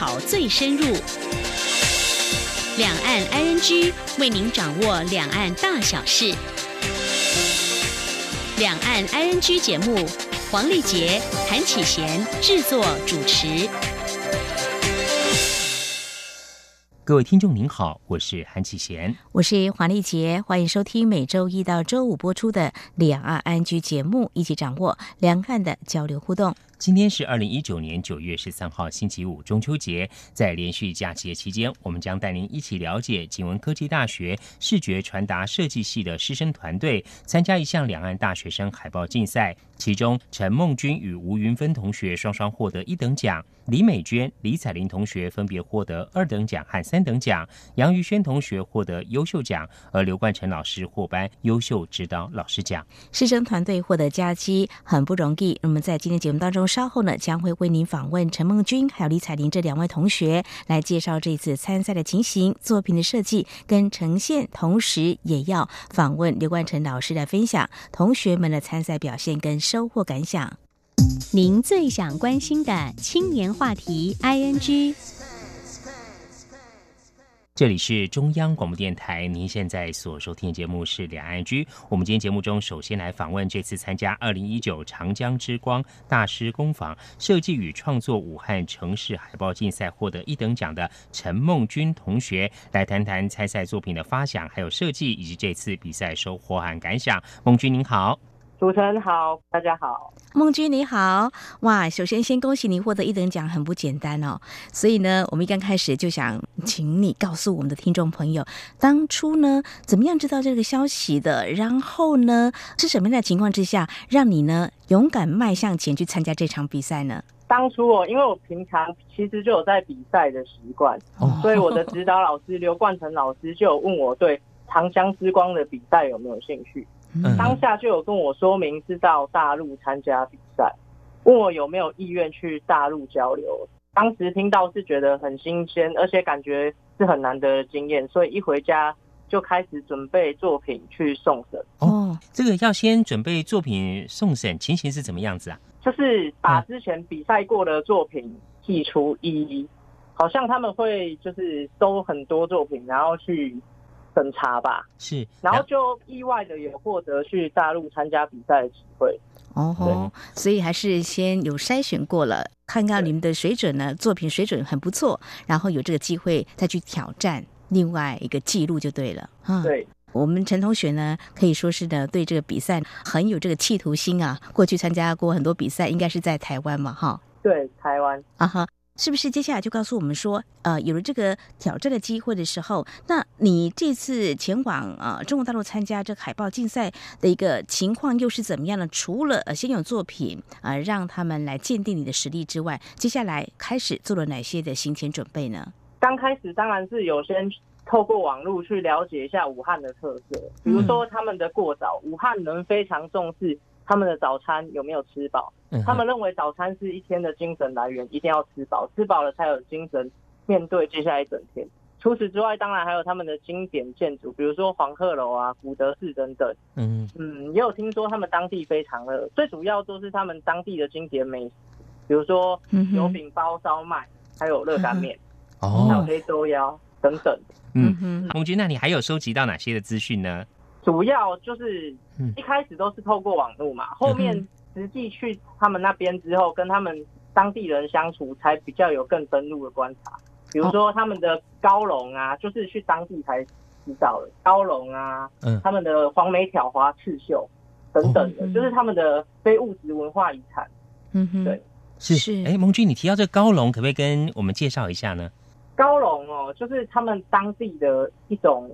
讨最深入。两岸 ING 为您掌握两岸大小事。两岸 ING 节目，黄丽杰、韩启贤制作主持。各位听众您好，我是韩启贤，我是黄丽杰，欢迎收听每周一到周五播出的两岸 ING 节目，一起掌握两岸的交流互动。今天是二零一九年九月十三号，星期五，中秋节。在连续假期期间，我们将带您一起了解景文科技大学视觉传达设计系的师生团队参加一项两岸大学生海报竞赛，其中陈梦君与吴云芬同学双双获得一等奖，李美娟、李彩玲同学分别获得二等奖和三等奖，杨玉轩同学获得优秀奖，而刘冠成老师获颁优秀指导老师奖。师生团队获得佳绩很不容易。那么在今天节目当中。稍后呢，将会为您访问陈梦君还有李彩玲这两位同学，来介绍这次参赛的情形、作品的设计跟呈现，同时也要访问刘冠成老师来分享同学们的参赛表现跟收获感想。您最想关心的青年话题，ING。这里是中央广播电台，您现在所收听的节目是两岸居。我们今天节目中，首先来访问这次参加二零一九长江之光大师工坊设计与创作武汉城市海报竞赛获得一等奖的陈梦君同学，来谈谈参赛作品的发想、还有设计，以及这次比赛收获和感想。梦君您好。主持人好，大家好，孟君你好，哇，首先先恭喜你获得一等奖，很不简单哦。所以呢，我们一刚开始就想请你告诉我们的听众朋友，当初呢怎么样知道这个消息的？然后呢是什么样的情况之下，让你呢勇敢迈向前去参加这场比赛呢？当初哦，因为我平常其实就有在比赛的习惯，哦所以我的指导老师刘冠成老师就有问我对长江之光的比赛有没有兴趣。当下就有跟我说明是到大陆参加比赛，问我有没有意愿去大陆交流。当时听到是觉得很新鲜，而且感觉是很难得的经验，所以一回家就开始准备作品去送审。哦，这个要先准备作品送审，情形是怎么样子啊？就是把之前比赛过的作品剔除一，好像他们会就是收很多作品，然后去。审查吧，是，然后就意外的有获得去大陆参加比赛的机会。哦，所以还是先有筛选过了，看看你们的水准呢，作品水准很不错，然后有这个机会再去挑战另外一个记录就对了。对，我们陈同学呢，可以说是呢对这个比赛很有这个企图心啊，过去参加过很多比赛，应该是在台湾嘛，哈。对，台湾。啊哈。是不是接下来就告诉我们说，呃，有了这个挑战的机会的时候，那你这次前往呃中国大陆参加这个海报竞赛的一个情况又是怎么样呢？除了呃先有作品啊让他们来鉴定你的实力之外，接下来开始做了哪些的行前准备呢？刚开始当然是有先透过网络去了解一下武汉的特色，比如说他们的过早，武汉人非常重视。他们的早餐有没有吃饱？他们认为早餐是一天的精神来源，一定要吃饱，吃饱了才有精神面对接下来一整天。除此之外，当然还有他们的经典建筑，比如说黄鹤楼啊、古德寺等等。嗯嗯，也有听说他们当地非常的，最主要都是他们当地的经典美食，比如说油饼包烧麦，还有热干面，哦，还有黑粥腰等等。嗯哼，红军，那你还有收集到哪些的资讯呢？主要就是一开始都是透过网络嘛，后面实际去他们那边之后，跟他们当地人相处，才比较有更深入的观察。比如说他们的高龙啊，就是去当地才知道的高龙啊，嗯，他们的黄梅挑花刺绣等等的，就是他们的非物质文化遗产。嗯哼，对，是是。哎，蒙君，你提到这高龙，可不可以跟我们介绍一下呢？高龙哦，就是他们当地的一种。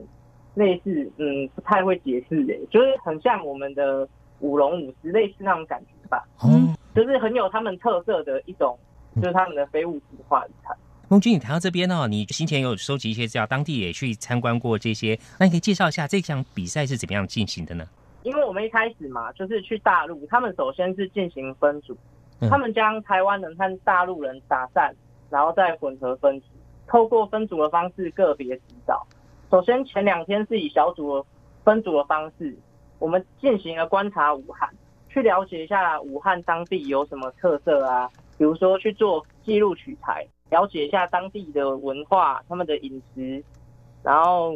类似，嗯，不太会解释诶，就是很像我们的舞龙舞狮，类似那种感觉吧。嗯，就是很有他们特色的一种，就是他们的非物质化遗产。孟君，你谈到这边哦，你先前有收集一些资料，当地也去参观过这些，那你可以介绍一下这项比赛是怎么样进行的呢？因为我们一开始嘛，就是去大陆，他们首先是进行分组，他们将台湾人和大陆人打散，然后再混合分组，透过分组的方式个别指导。首先，前两天是以小组分组的方式，我们进行了观察武汉，去了解一下武汉当地有什么特色啊，比如说去做记录取材，了解一下当地的文化、他们的饮食，然后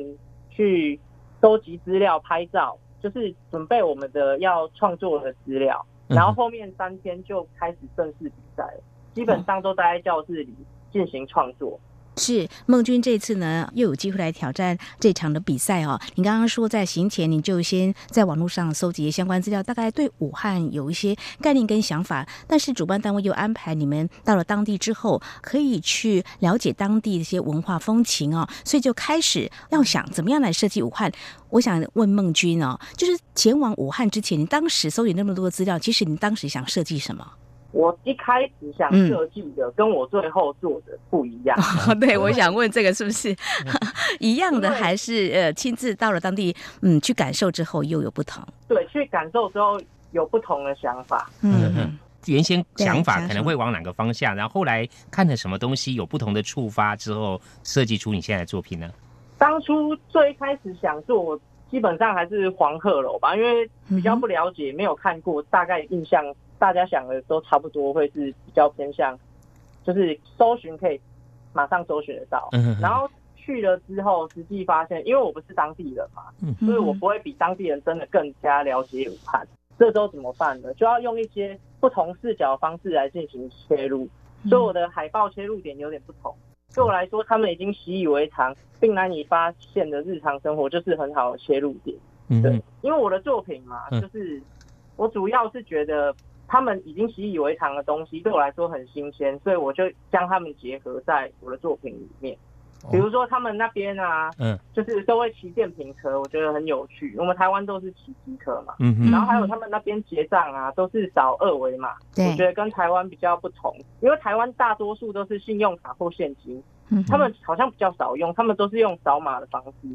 去收集资料、拍照，就是准备我们的要创作的资料。然后后面三天就开始正式比赛了，基本上都待在教室里进行创作。是孟君这次呢又有机会来挑战这场的比赛哦。你刚刚说在行前你就先在网络上搜集相关资料，大概对武汉有一些概念跟想法。但是主办单位又安排你们到了当地之后，可以去了解当地的一些文化风情哦，所以就开始要想怎么样来设计武汉。我想问孟君哦，就是前往武汉之前，你当时搜集那么多资料，其实你当时想设计什么？我一开始想设计的跟我最后做的不一样。对，我想问这个是不是 一样的，还是呃亲自到了当地，嗯，去感受之后又有不同？对，去感受之后有不同的想法。嗯嗯，原先想法可能会往哪个方向，然后后来看了什么东西有不同的触发之后，设计出你现在的作品呢？当初最开始想做，基本上还是黄鹤楼吧，因为比较不了解，没有看过，大概印象。大家想的都差不多，会是比较偏向，就是搜寻可以马上搜寻得到。然后去了之后，实际发现，因为我不是当地人嘛，所以我不会比当地人真的更加了解武汉。这时候怎么办呢？就要用一些不同视角的方式来进行切入。所以我的海报切入点有点不同。对我来说，他们已经习以为常并难以发现的日常生活，就是很好的切入点。对，因为我的作品嘛，就是我主要是觉得。他们已经习以为常的东西，对我来说很新鲜，所以我就将他们结合在我的作品里面。比如说，他们那边啊，嗯，就是都会骑电瓶车，我觉得很有趣。我们台湾都是骑机车嘛，嗯然后还有他们那边结账啊，都是扫二维码，我觉得跟台湾比较不同，因为台湾大多数都是信用卡或现金，他们好像比较少用，他们都是用扫码的方式，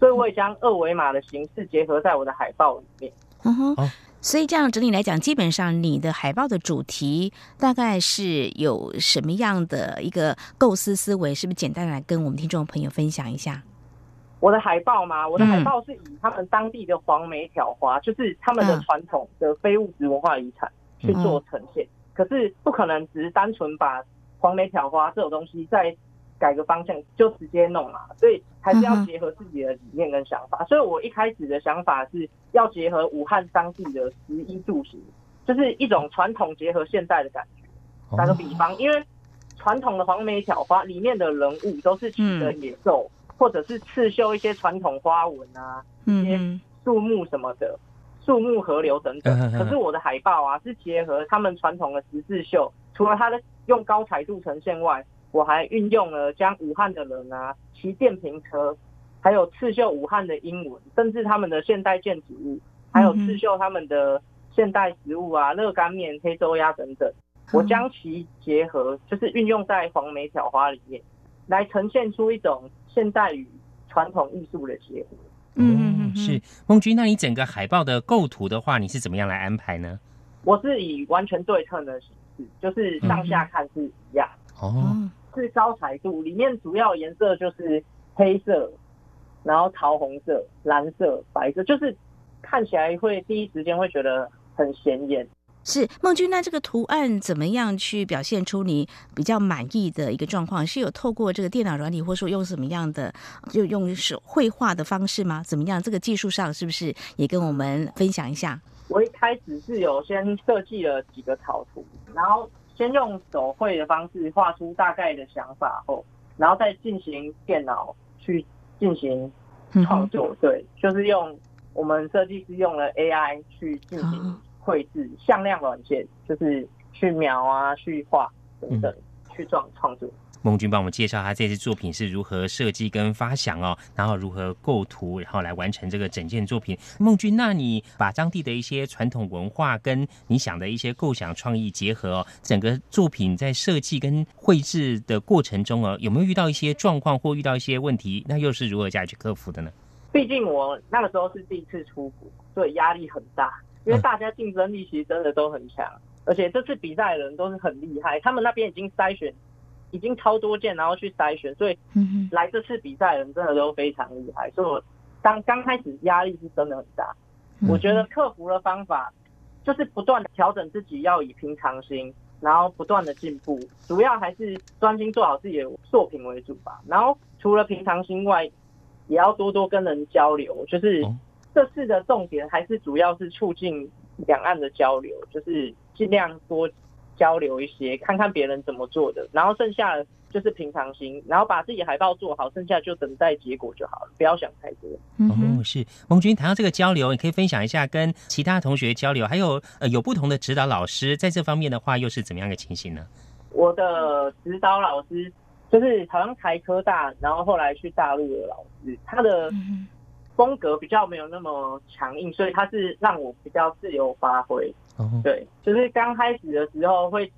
所以我也将二维码的形式结合在我的海报里面。嗯哼。所以这样整体来讲，基本上你的海报的主题大概是有什么样的一个构思思维？是不是简单来跟我们听众朋友分享一下？我的海报吗？我的海报是以他们当地的黄梅挑花，就是他们的传统的非物质文化遗产去做呈现。可是不可能只是单纯把黄梅挑花这种东西在。改个方向就直接弄嘛，所以还是要结合自己的理念跟想法。所以我一开始的想法是要结合武汉当地的食衣住行，就是一种传统结合现代的感觉。打个比方，因为传统的黄梅挑花里面的人物都是骑的野兽，或者是刺绣一些传统花纹啊，一些树木什么的，树木、河流等等。可是我的海报啊，是结合他们传统的十字绣，除了它的用高彩度呈现外。我还运用了将武汉的人啊骑电瓶车，还有刺绣武汉的英文，甚至他们的现代建筑物，还有刺绣他们的现代食物啊，热干面、黑粥鸭等等。我将其结合，就是运用在黄梅挑花里面，来呈现出一种现代与传统艺术的结合。嗯，是孟君，那你整个海报的构图的话，你是怎么样来安排呢？我是以完全对称的形式，就是上下看是一样。哦。是高彩度，里面主要颜色就是黑色，然后桃红色、蓝色、白色，就是看起来会第一时间会觉得很显眼。是孟君，那这个图案怎么样去表现出你比较满意的一个状况？是有透过这个电脑软体，或者说用什么样的，就用手绘画的方式吗？怎么样？这个技术上是不是也跟我们分享一下？我一开始是有先设计了几个草图，然后。先用手绘的方式画出大概的想法后，然后再进行电脑去进行创作。对，就是用我们设计师用了 AI 去进行绘制，向量软件就是去描啊、去画等等去创创作。孟君帮我们介绍他这次作品是如何设计跟发想哦，然后如何构图，然后来完成这个整件作品。孟君，那你把当地的一些传统文化跟你想的一些构想创意结合哦，整个作品在设计跟绘制的过程中哦，有没有遇到一些状况或遇到一些问题？那又是如何加以去克服的呢？毕竟我那个时候是第一次出国，所以压力很大，因为大家竞争力其实真的都很强，而且这次比赛的人都是很厉害，他们那边已经筛选。已经超多件，然后去筛选，所以来这次比赛的人真的都非常厉害。所以我当刚开始压力是真的很大。我觉得克服的方法就是不断的调整自己，要以平常心，然后不断的进步，主要还是专心做好自己的作品为主吧。然后除了平常心外，也要多多跟人交流。就是这次的重点还是主要是促进两岸的交流，就是尽量多交流一些，看看别人怎么做的，然后剩下的。就是平常心，然后把自己海报做好，剩下就等待结果就好了，不要想太多。哦，是孟君谈到这个交流，你可以分享一下跟其他同学交流，还有呃有不同的指导老师在这方面的话，又是怎么样的情形呢？我的指导老师就是好像台科大，然后后来去大陆的老师，他的风格比较没有那么强硬，所以他是让我比较自由发挥。对，就是刚开始的时候会。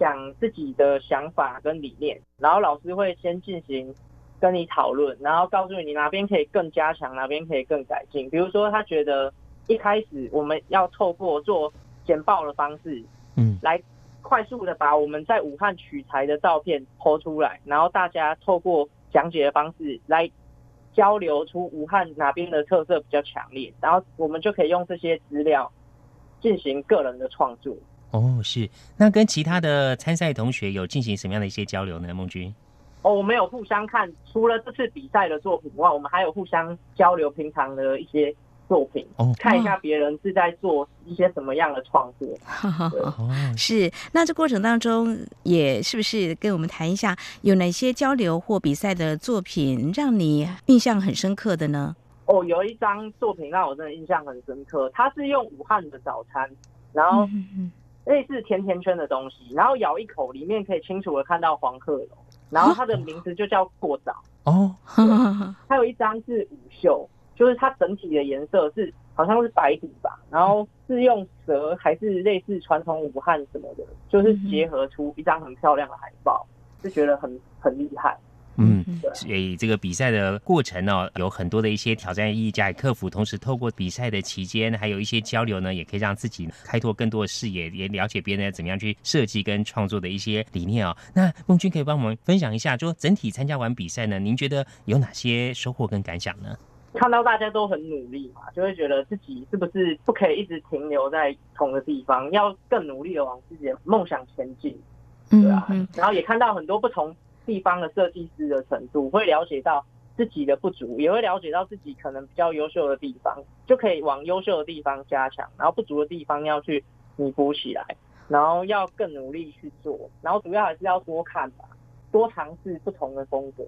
讲自己的想法跟理念，然后老师会先进行跟你讨论，然后告诉你你哪边可以更加强，哪边可以更改进。比如说，他觉得一开始我们要透过做简报的方式，嗯，来快速的把我们在武汉取材的照片抛出来，然后大家透过讲解的方式来交流出武汉哪边的特色比较强烈，然后我们就可以用这些资料进行个人的创作。哦，是那跟其他的参赛同学有进行什么样的一些交流呢？孟君？哦，我们有互相看，除了这次比赛的作品外，我们还有互相交流平常的一些作品，哦，看一下别人是在做一些什么样的创作。哦，是。那这过程当中，也是不是跟我们谈一下，有哪些交流或比赛的作品让你印象很深刻的呢？哦，有一张作品让我真的印象很深刻，它是用武汉的早餐，然后。类似甜甜圈的东西，然后咬一口，里面可以清楚的看到黄鹤楼，然后它的名字就叫过早哦。还有一张是午秀，就是它整体的颜色是好像是白底吧，然后是用蛇还是类似传统武汉什么的，就是结合出一张很漂亮的海报，就觉得很很厉害。嗯，所以这个比赛的过程呢，有很多的一些挑战意义加以克服。同时，透过比赛的期间，还有一些交流呢，也可以让自己开拓更多的视野，也了解别人怎么样去设计跟创作的一些理念哦。那孟君可以帮我们分享一下，就整体参加完比赛呢，您觉得有哪些收获跟感想呢？看到大家都很努力嘛，就会觉得自己是不是不可以一直停留在同个地方，要更努力的往自己的梦想前进，对啊。然后也看到很多不同。地方的设计师的程度，会了解到自己的不足，也会了解到自己可能比较优秀的地方，就可以往优秀的地方加强，然后不足的地方要去弥补起来，然后要更努力去做，然后主要还是要多看吧，多尝试不同的风格。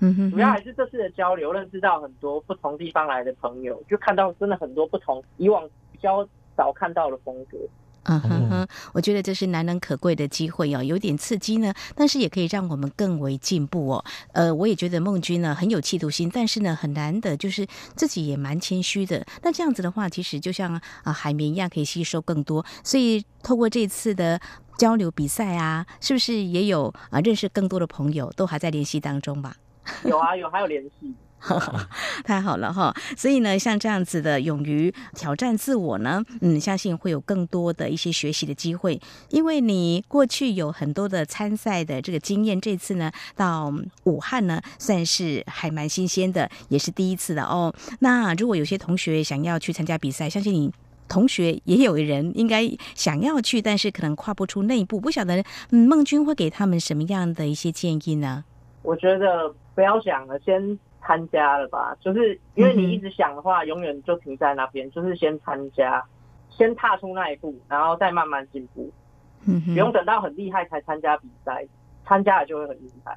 嗯哼，主要还是这次的交流，认识到很多不同地方来的朋友，就看到真的很多不同以往比较少看到的风格。嗯哼哼，我觉得这是难能可贵的机会哦，有点刺激呢，但是也可以让我们更为进步哦。呃，我也觉得孟君呢很有企图心，但是呢很难的，就是自己也蛮谦虚的。那这样子的话，其实就像啊海绵一样，可以吸收更多。所以透过这次的交流比赛啊，是不是也有啊认识更多的朋友，都还在联系当中吧？有啊，有还有联系。太好了哈！所以呢，像这样子的勇于挑战自我呢，嗯，相信会有更多的一些学习的机会。因为你过去有很多的参赛的这个经验，这次呢到武汉呢，算是还蛮新鲜的，也是第一次的哦。那如果有些同学想要去参加比赛，相信你同学也有人应该想要去，但是可能跨不出那一步，不晓得嗯，孟君会给他们什么样的一些建议呢？我觉得不要想了，先。参加了吧，就是因为你一直想的话，永远就停在那边。就是先参加，先踏出那一步，然后再慢慢进步。嗯，不用等到很厉害才参加比赛，参加了就会很厉害。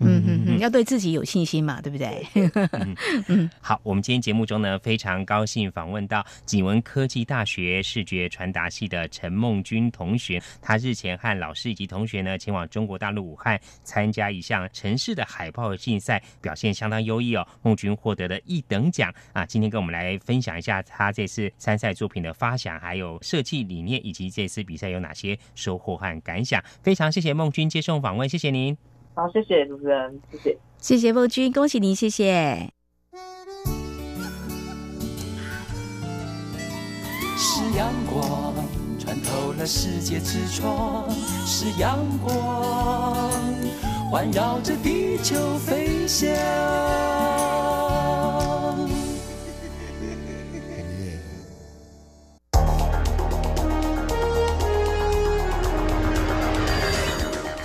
嗯嗯嗯，要对自己有信心嘛，对不对？嗯，好，我们今天节目中呢，非常高兴访问到景文科技大学视觉传达系的陈梦君同学。他日前和老师以及同学呢，前往中国大陆武汉参加一项城市的海报竞赛，表现相当优异哦。梦君获得了一等奖啊！今天跟我们来分享一下他这次参赛作品的发想，还有设计理念，以及这次比赛有哪些收获和感想。非常谢谢梦君接受访问，谢谢您。好，谢谢主持人，谢谢，谢谢孟君，恭喜您，谢谢。是阳光穿透了世界之窗，是阳光环绕着地球飞翔。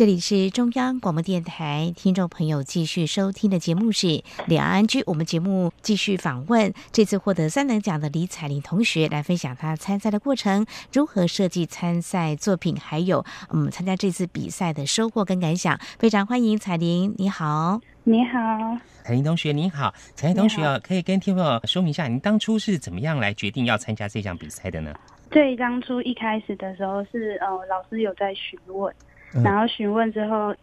这里是中央广播电台，听众朋友继续收听的节目是《两岸居》。我们节目继续访问这次获得三等奖的李彩玲同学，来分享她参赛的过程，如何设计参赛作品，还有嗯参加这次比赛的收获跟感想。非常欢迎彩玲，你好，你好，彩玲同学，你好，彩玲同学啊，可以跟听众朋友说明一下，您当初是怎么样来决定要参加这项比赛的呢？对当初一开始的时候是呃，老师有在询问。然后询问之后，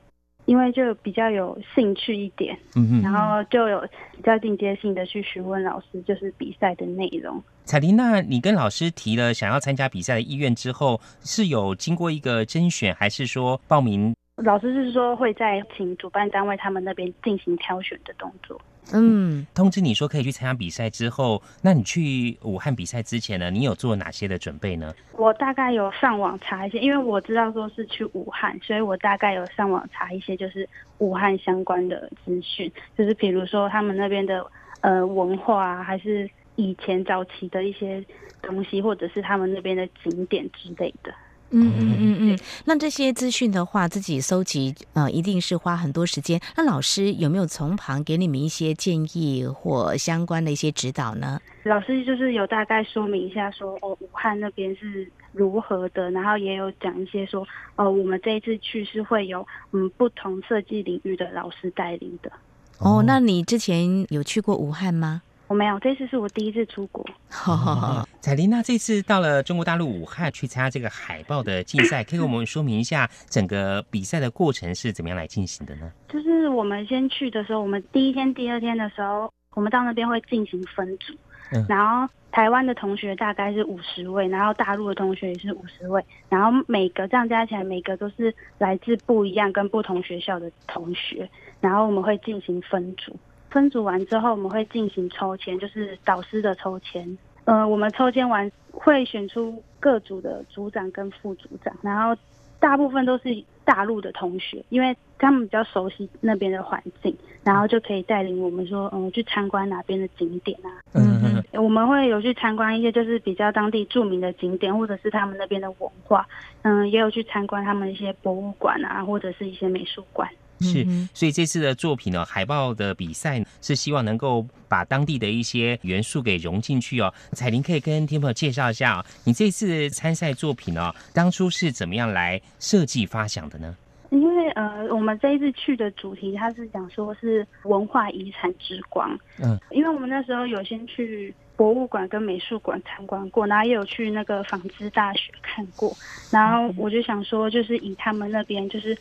因为就比较有兴趣一点，嗯嗯然后就有比较进阶性的去询问老师，就是比赛的内容。彩玲，那你跟老师提了想要参加比赛的意愿之后，是有经过一个甄选，还是说报名？老师是说会在请主办单位他们那边进行挑选的动作。嗯，通知你说可以去参加比赛之后，那你去武汉比赛之前呢，你有做哪些的准备呢？我大概有上网查一些，因为我知道说是去武汉，所以我大概有上网查一些就是武汉相关的资讯，就是比如说他们那边的呃文化啊，还是以前早期的一些东西，或者是他们那边的景点之类的。嗯嗯嗯嗯，那这些资讯的话，自己搜集呃，一定是花很多时间。那老师有没有从旁给你们一些建议或相关的一些指导呢？老师就是有大概说明一下，说哦，武汉那边是如何的，然后也有讲一些说，呃，我们这一次去是会有嗯不同设计领域的老师带领的。哦，那你之前有去过武汉吗？我没有，这次是我第一次出国。彩玲娜这次到了中国大陆武汉去参加这个海报的竞赛，可以给我们说明一下整个比赛的过程是怎么样来进行的呢？就是我们先去的时候，我们第一天、第二天的时候，我们到那边会进行分组，嗯然后台湾的同学大概是五十位，然后大陆的同学也是五十位，然后每个这样加起来，每个都是来自不一样跟不同学校的同学，然后我们会进行分组。分组完之后，我们会进行抽签，就是导师的抽签。呃，我们抽签完会选出各组的组长跟副组长，然后大部分都是大陆的同学，因为他们比较熟悉那边的环境，然后就可以带领我们说，嗯，去参观哪边的景点啊。嗯嗯。我们会有去参观一些就是比较当地著名的景点，或者是他们那边的文化。嗯，也有去参观他们一些博物馆啊，或者是一些美术馆。是，所以这次的作品呢，海报的比赛是希望能够把当地的一些元素给融进去哦。彩玲可以跟听众朋友介绍一下哦，你这次参赛作品呢，当初是怎么样来设计发想的呢？因为呃，我们这一次去的主题，它是讲说是文化遗产之光。嗯，因为我们那时候有先去博物馆跟美术馆参观过，然后也有去那个纺织大学看过，然后我就想说，就是以他们那边就是。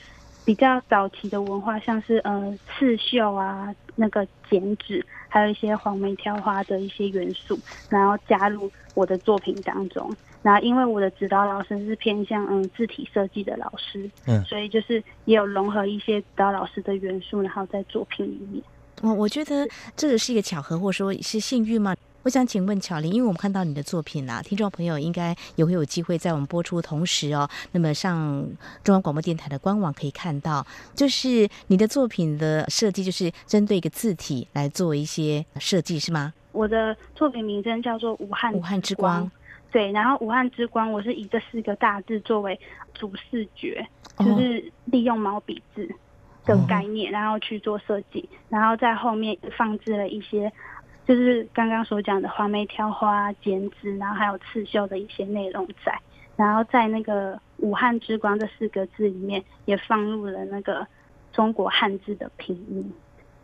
比较早期的文化，像是呃刺绣啊，那个剪纸，还有一些黄梅挑花的一些元素，然后加入我的作品当中。然后因为我的指导老师是偏向嗯字体设计的老师，嗯，所以就是也有融合一些指导老师的元素，然后在作品里面。我我觉得这个是一个巧合，或者说是幸运吗？我想请问巧玲，因为我们看到你的作品啦，听众朋友应该也会有机会在我们播出同时哦，那么上中央广播电台的官网可以看到，就是你的作品的设计就是针对一个字体来做一些设计，是吗？我的作品名称叫做《武汉武汉之光》。对，然后武汉之光，我是以这四个大字作为主视觉，哦就是利用毛笔字的概念，然后去做设计，然后在后面放置了一些，就是刚刚所讲的花梅挑花、剪纸，然后还有刺绣的一些内容在，然后在那个武汉之光这四个字里面，也放入了那个中国汉字的拼音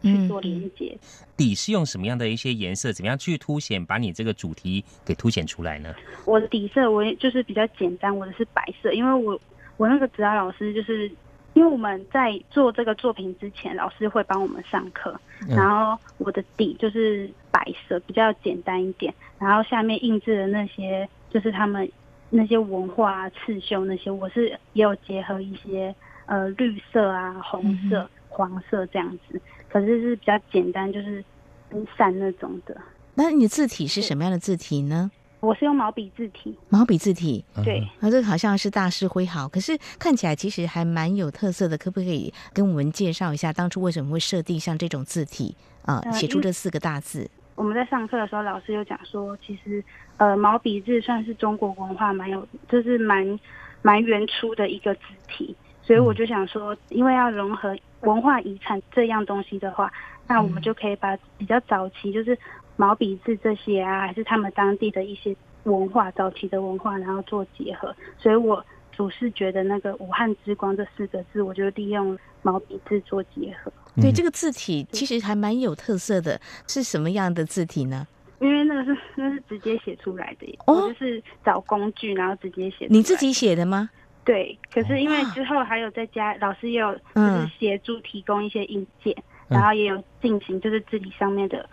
去做连接。底是用什么样的一些颜色，怎么样去凸显，把你这个主题给凸显出来呢？我的底色我也就是比较简单，我的是白色，因为我我那个指导老师就是，因为我们在做这个作品之前，老师会帮我们上课，嗯然后我的底就是白色，比较简单一点，然后下面印制的那些就是他们那些文化啊、刺绣那些，我是也有结合一些呃绿色啊、红色、黄色这样子，可是是比较简单，就是分散那种的。那你字体是什么样的字体呢？我是用毛笔字体，毛笔字体，对。啊，这个好像是大师挥毫，可是看起来其实还蛮有特色的。可不可以跟我们介绍一下，当初为什么会设定像这种字体啊，呃写出这四个大字？我们在上课的时候，老师有讲说，其实呃毛笔字算是中国文化蛮有，就是蛮蛮原初的一个字体，所以我就想说，因为要融合文化遗产这样东西的话，那我们就可以把比较早期就是毛笔字这些啊，还是他们当地的一些文化，早期的文化，然后做结合，所以我主视觉得那个“武汉之光”这四个字，我就利用毛笔字做结合。对，嗯这个字体其实还蛮有特色的，是什么样的字体呢？因为那个是那是直接写出来的，哦我就是找工具，然后直接写。你自己写的吗？对，可是因为之后还有在家，老师也有就是嗯协助提供一些硬件，嗯然后也有进行就是字体上面的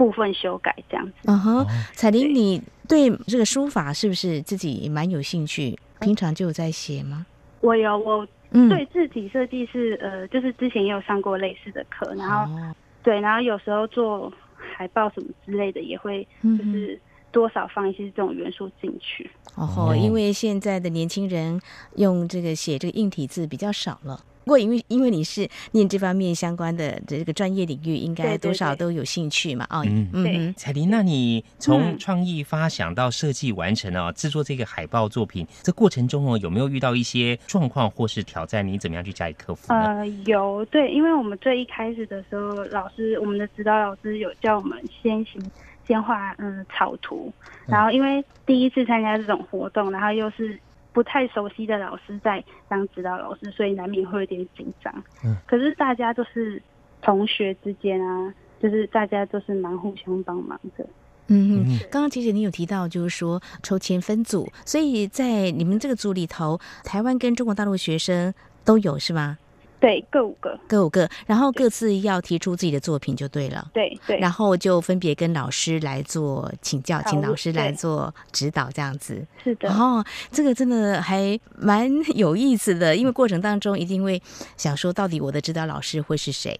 部分修改这样子。嗯哼哦，彩玲，你对这个书法是不是自己蛮有兴趣？平常就有在写吗？我有我嗯，对字体设计是呃，就是之前也有上过类似的课，然后、哦对，然后有时候做海报什么之类的，也会就是多少放一些这种元素进去。哦因为现在的年轻人用这个写这个硬体字比较少了。不过，因为因为你是念这方面相关的这个专业领域，应该多少都有兴趣嘛？哦，嗯对嗯，彩玲，那你从嗯创意发想到设计完成哦，制作这个海报作品，这过程中哦，有没有遇到一些状况或是挑战？你怎么样去加以克服呢？呃，有对，因为我们最一开始的时候，老师我们的指导老师有叫我们先行先画嗯草图，然后因为第一次参加这种活动，然后又是不太熟悉的老师在当指导老师，所以难免会有点紧张。嗯，可是大家都是同学之间啊，就是大家都是蛮互相帮忙的。嗯哼嗯，刚刚其实你有提到，就是说抽签分组，所以在你们这个组里头，台湾跟中国大陆学生都有是吗？对，各五个，各五个，然后各自要提出自己的作品就对了。对对。然后就分别跟老师来做请教，请老师来做指导，这样子。是的，哦，这个真的还蛮有意思的，因为过程当中一定会想说，到底我的指导老师会是谁？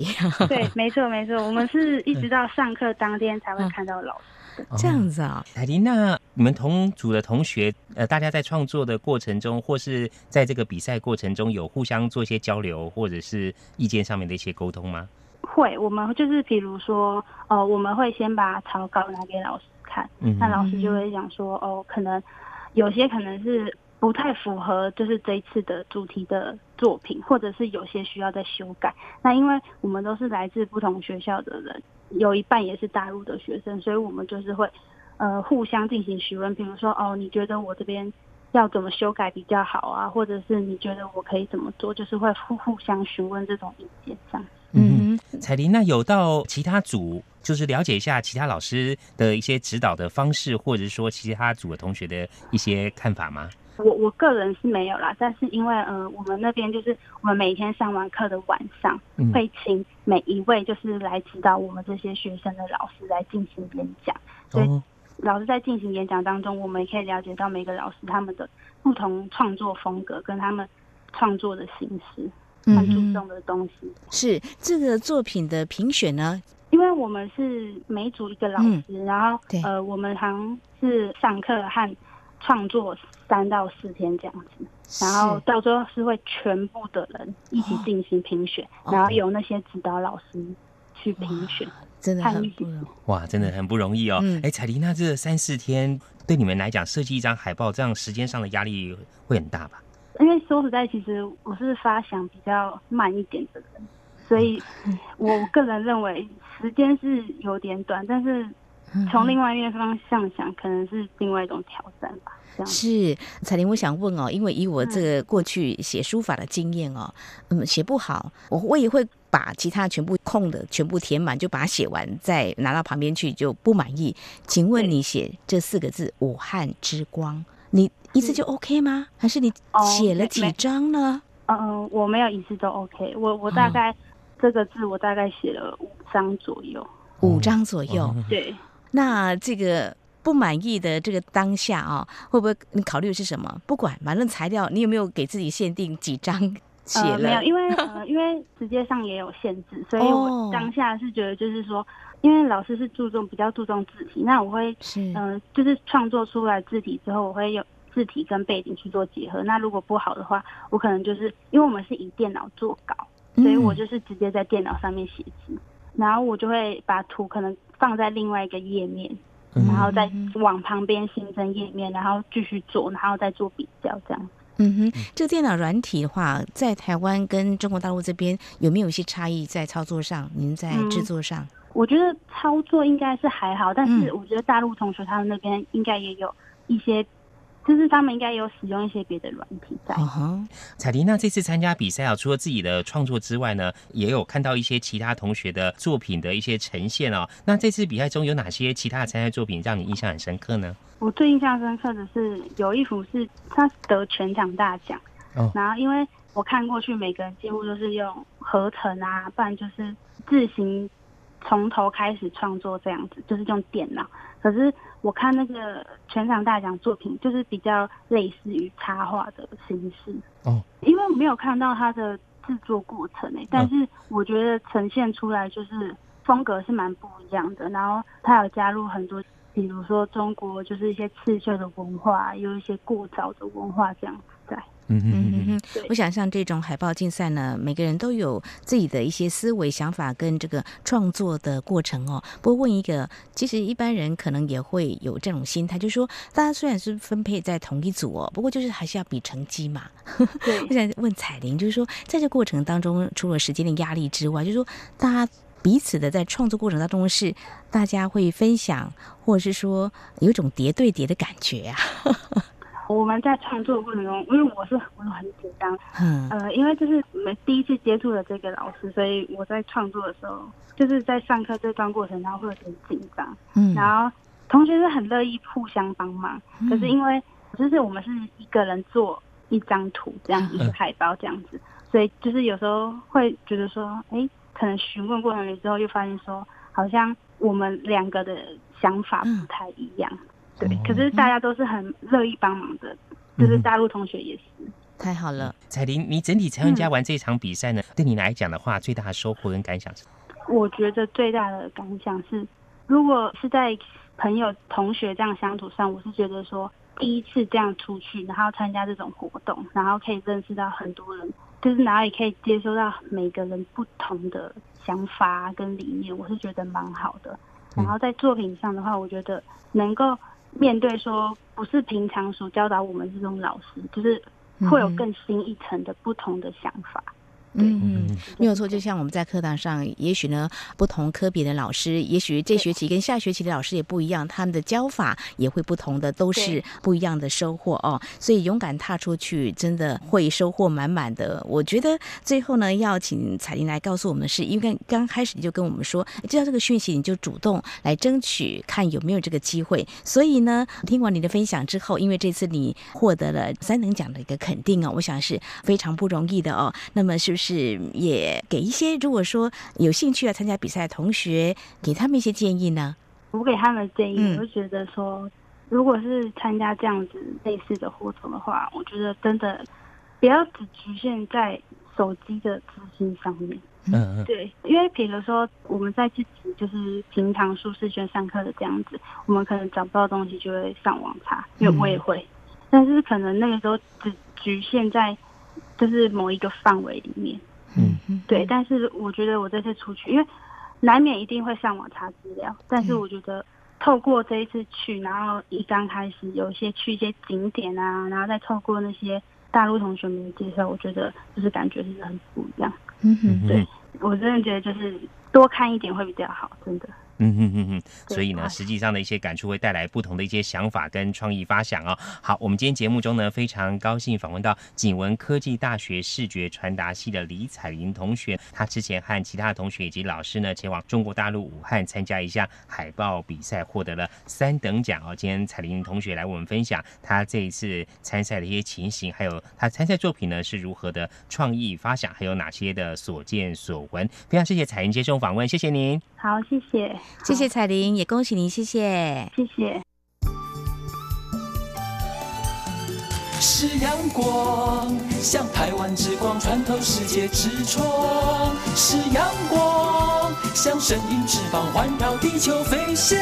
对，没错没错，我们是一直到上课当天才会嗯看到老师。这样子啊、彩玲，那你们同组的同学，呃，大家在创作的过程中，或是在这个比赛过程中，有互相做一些交流，或者是意见上面的一些沟通吗？会，我们就是比如说，哦，我们会先把草稿拿给老师看，嗯那老师就会讲说，哦，可能有些可能是不太符合，就是这一次的主题的作品，或者是有些需要再修改。那因为我们都是来自不同学校的人，有一半也是大陆的学生，所以我们就是会呃互相进行询问，比如说，哦，你觉得我这边。要怎么修改比较好啊？或者是你觉得我可以怎么做？就是会互互相询问这种意见，这样。嗯哼，彩玲，那有到其他组，就是了解一下其他老师的一些指导的方式，或者是说其他组的同学的一些看法吗？我我个人是没有啦，但是因为呃，我们那边就是我们每天上完课的晚上，嗯会请每一位就是来指导我们这些学生的老师来进行演讲。所以，老师在进行演讲当中，我们也可以了解到每个老师他们的不同创作风格跟他们创作的形式，嗯很注，重的东西。是这个作品的评选呢？因为我们是每组一个老师，然后呃，我们好像是上课和创作三到四天这样子。然后到最后是会全部的人一起进行评选，哦然后由那些指导老师去评选。真的很不容易。哇，真的很不容易哦。嗯哎、彩玲，那这三四天对你们来讲，设计一张海报，这样时间上的压力会很大吧？因为说实在，其实我是发想比较慢一点的人，所以我个人认为时间是有点短，但是从另外一面方向想，可能是另外一种挑战吧。这样是彩玲，我想问哦，因为以我这个过去写书法的经验哦，嗯，写不好，我我也会把其他全部空的全部填满，就把它写完，再拿到旁边去就不满意。请问你写这四个字“武汉之光”，你一次就 OK 吗？还是你哦写了几张呢？嗯、我没有一次都 OK，我我大概、这个字我大概写了五张左右。五张左右。哦对，那这个不满意的这个当下啊、会不会你考虑的是什么？不管，反正材料你有没有给自己限定几张写呃，了？没有，因为 呃，因为时间上也有限制，所以哦我当下是觉得就是说，因为老师是注重比较注重字体，那我会是嗯、呃就是创作出来字体之后，我会有字体跟背景去做结合。那如果不好的话，我可能就是因为我们是以电脑做稿，所以我嗯就是直接在电脑上面写字，然后我就会把图可能放在另外一个页面，嗯然后再往旁边新增页面，然后继续做，然后再做比较这样。嗯哼，这个电脑软体的话，在台湾跟中国大陆这边有没有一些差异在操作上？您在嗯制作上？我觉得操作应该是还好，但是嗯我觉得大陆同学他们那边应该也有一些，就是他们应该有使用一些别的软体在。彩玲，娜这次参加比赛啊，除了自己的创作之外呢，也有看到一些其他同学的作品的一些呈现哦。那这次比赛中有哪些其他的参赛作品让你印象很深刻呢？我最印象深刻的是有一幅是他得全场大奖，哦然后因为我看过去，每个人几乎都是用合成啊，不然就是自行从头开始创作这样子，就是用电脑。可是我看那个全场大奖作品，就是比较类似于插画的形式。哦，因为我没有看到它的制作过程诶、但是我觉得呈现出来就是风格是蛮不一样的。然后它有加入很多，比如说中国就是一些刺绣的文化，有一些过早的文化这样嗯嗯哼哼，我想像这种海报竞赛呢，每个人都有自己的一些思维、想法跟这个创作的过程哦。不过问一个，其实一般人可能也会有这种心态，就是说，大家虽然是分配在同一组哦，不过就是还是要比成绩嘛。对 我想问彩玲，就是说，在这过程当中，除了时间的压力之外，就是说，大家彼此的在创作过程当中是大家会分享，或者是说有一种叠对叠的感觉啊。我们在创作过程中，因为我是我很紧张，嗯。呃，因为就是我们第一次接触的这个老师，所以我在创作的时候，就是在上课这段过程，然后会有点紧张。嗯。然后同学是很乐意互相帮忙，可是因为就是我们是一个人做一张图这样子，嗯是海报这样子，所以就是有时候会觉得说，哎，可能询问过程里之后，又发现说，好像我们两个的想法不太一样。对，可是大家都是很乐意帮忙的，就是大陆同学也是。太好了，彩玲，你整体参加完这场比赛呢，对你来讲的话，最大的收获跟感想是？我觉得最大的感想是，如果是在朋友、同学这样相处上，我是觉得说，第一次这样出去，然后参加这种活动，然后可以认识到很多人，就是然后也可以接收到每个人不同的想法跟理念，我是觉得蛮好的。然后在作品上的话，我觉得能够面对说，不是平常所教导我们这种老师，就是会有更新一层的不同的想法。嗯，没有错。就像我们在课堂上，也许呢，不同科别的老师，也许这学期跟下学期的老师也不一样，他们的教法也会不同的，都是不一样的收获哦。所以勇敢踏出去，真的会收获满满的。我觉得最后呢，要请彩玲来告诉我们的是，因为刚开始你就跟我们说，知道这个讯息，你就主动来争取，看有没有这个机会。所以呢，听完你的分享之后，因为这次你获得了三等奖的一个肯定哦，我想是非常不容易的哦。那么是不是？是也给一些如果说有兴趣要参加比赛的同学，给他们一些建议呢？我给他们的建议，嗯我就觉得说，如果是参加这样子类似的活动的话，我觉得真的不要只局限在手机的资讯上面。嗯嗯，对，因为比如说我们在自己就是平常舒适圈上课的这样子，我们可能找不到东西就会上网查，因为我也会，但是可能那个时候只局限在。就是某一个范围里面，嗯嗯对。但是我觉得我这次出去，因为难免一定会上网查资料，但是我觉得透过这一次去，然后一刚开始有一些去一些景点啊，然后再透过那些大陆同学们的介绍，我觉得就是感觉是很不一样。嗯哼，对我真的觉得就是多看一点会比较好，真的。嗯哼哼哼，所以呢，实际上的一些感触会带来不同的一些想法跟创意发想哦。好，我们今天节目中呢，非常高兴访问到景文科技大学视觉传达系的李彩玲同学。她之前和其他的同学以及老师呢，前往中国大陆武汉参加一项海报比赛，获得了三等奖哦。今天彩玲同学来我们分享她这一次参赛的一些情形，还有她参赛作品呢是如何的创意发想，还有哪些的所见所闻。非常谢谢彩玲接受访问，谢谢您。好，谢谢。谢谢彩玲，也恭喜您，谢谢，谢谢。是阳光，像台湾之光穿透世界之窗；是阳光，像神鹰翅膀环绕地球飞翔。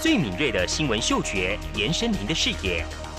最敏锐的新闻嗅觉，延伸您的视野。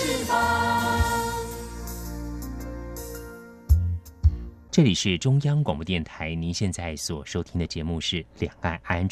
翅膀。这里是中央广播电台，您现在所收听的节目是《两岸 ING》。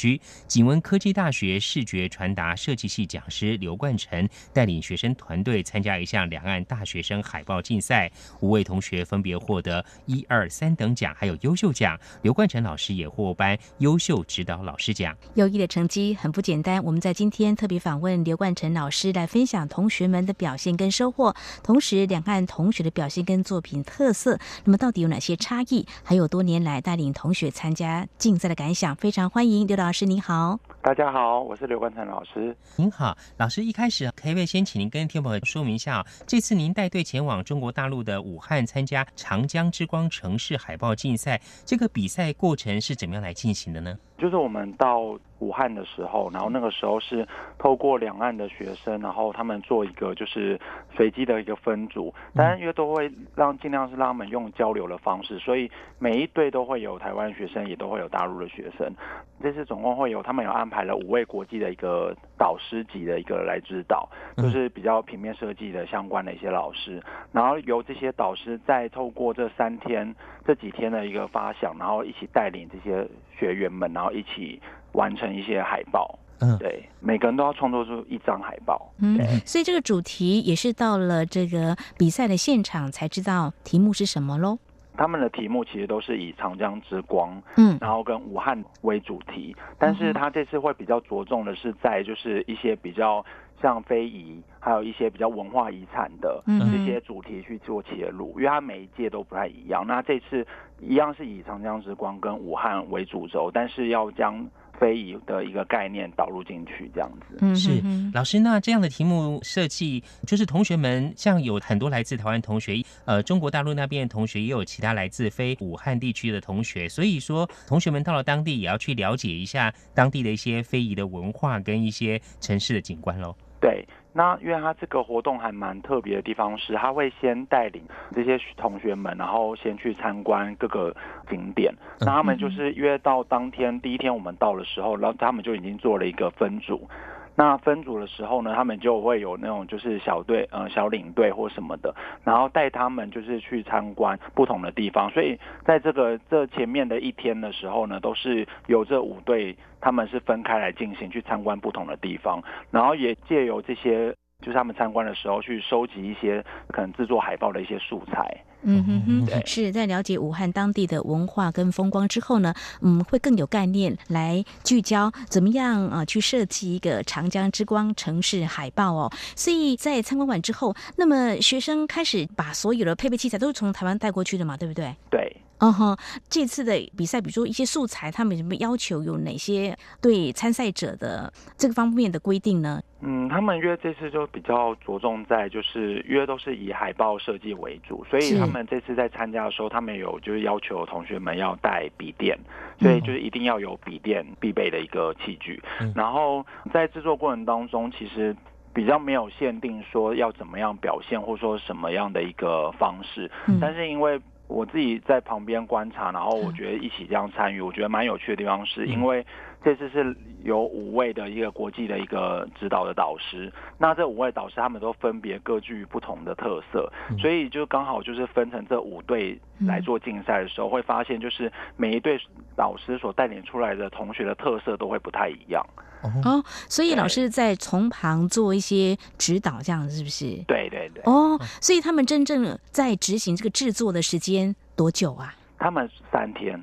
景文科技大学视觉传达设计系讲师刘冠成带领学生团队参加一项两岸大学生海报竞赛，五位同学分别获得一二三等奖，还有优秀奖。刘冠成老师也获颁优秀指导老师奖。优异的成绩很不简单。我们在今天特别访问刘冠成老师，来分享同学们的表现跟收获，同时两岸同学的表现跟作品特色。那么到底有哪些差异？还有多年来带领同学参加竞赛的感想，非常欢迎刘老师，您好。大家好，我是刘冠成老师。您好，老师，一开始可以先请您跟听众朋友说明一下，这次您带队前往中国大陆的武汉参加长江之光城市海报竞赛，这个比赛过程是怎么样来进行的呢？就是我们到武汉的时候，然后那个时候是透过两岸的学生，然后他们做一个就是随机的一个分组，当然因为都会让尽量是让他们用交流的方式，所以每一队都会有台湾学生，也都会有大陆的学生。这次总共会有他们有安排了五位国际的一个导师级的一个来指导，就是比较平面设计的相关的一些老师，然后由这些导师再透过这三天这几天的一个发想，然后一起带领这些学员们，然后一起完成一些海报。嗯，对，每个人都要创作出一张海报。嗯，所以这个主题也是到了这个比赛的现场才知道题目是什么喽。他们的题目其实都是以长江之光，嗯然后跟武汉为主题，但是他这次会比较着重的是在就是一些比较像非遗，还有一些比较文化遗产的嗯这些主题去做切入，因为它每一届都不太一样。那这次一样是以长江之光跟武汉为主轴，但是要将非遗的一个概念导入进去，这样子。嗯是老师，那这样的题目设计，就是同学们像有很多来自台湾同学，呃，中国大陆那边的同学，也有其他来自非武汉地区的同学，所以说同学们到了当地也要去了解一下当地的一些非遗的文化跟一些城市的景观喽。对，那因为他这个活动还蛮特别的地方是，他会先带领这些同学们，然后先去参观各个景点。那他们就是约到当天第一天我们到的时候，然后他们就已经做了一个分组。那分组的时候呢，他们就会有那种就是小队呃小领队或什么的，然后带他们就是去参观不同的地方。所以在这个这前面的一天的时候呢，都是由这五队他们是分开来进行去参观不同的地方，然后也借由这些。就是他们参观的时候，去收集一些可能制作海报的一些素材。嗯哼哼，是在了解武汉当地的文化跟风光之后呢，嗯，会更有概念来聚焦怎么样啊去设计一个长江之光城市海报哦。所以在参观完之后，那么学生开始把所有的配备器材都是从台湾带过去的嘛，对不对？对。哦哈，这次的比赛，比如说一些素材，他们有什么要求？有哪些对参赛者的这个方面的规定呢？嗯，他们约这次就比较着重在，就是约都是以海报设计为主，所以他们这次在参加的时候，他们有就是要求同学们要带笔电，所以就是一定要有笔电必备的一个器具。然后在制作过程当中，其实比较没有限定说要怎么样表现，或者说什么样的一个方式，但是因为。我自己在旁边观察，然后我觉得一起这样参与，我觉得蛮有趣的地方，是因为这次是有五位的一个国际的一个指导的导师，那这五位导师他们都分别各具不同的特色，所以就刚好就是分成这五队来做竞赛的时候，会发现就是每一队导师所带领出来的同学的特色都会不太一样。哦，所以老师在从旁做一些指导，这样是不是？对对对。哦，所以他们真正在执行这个制作的时间多久啊？他们三天，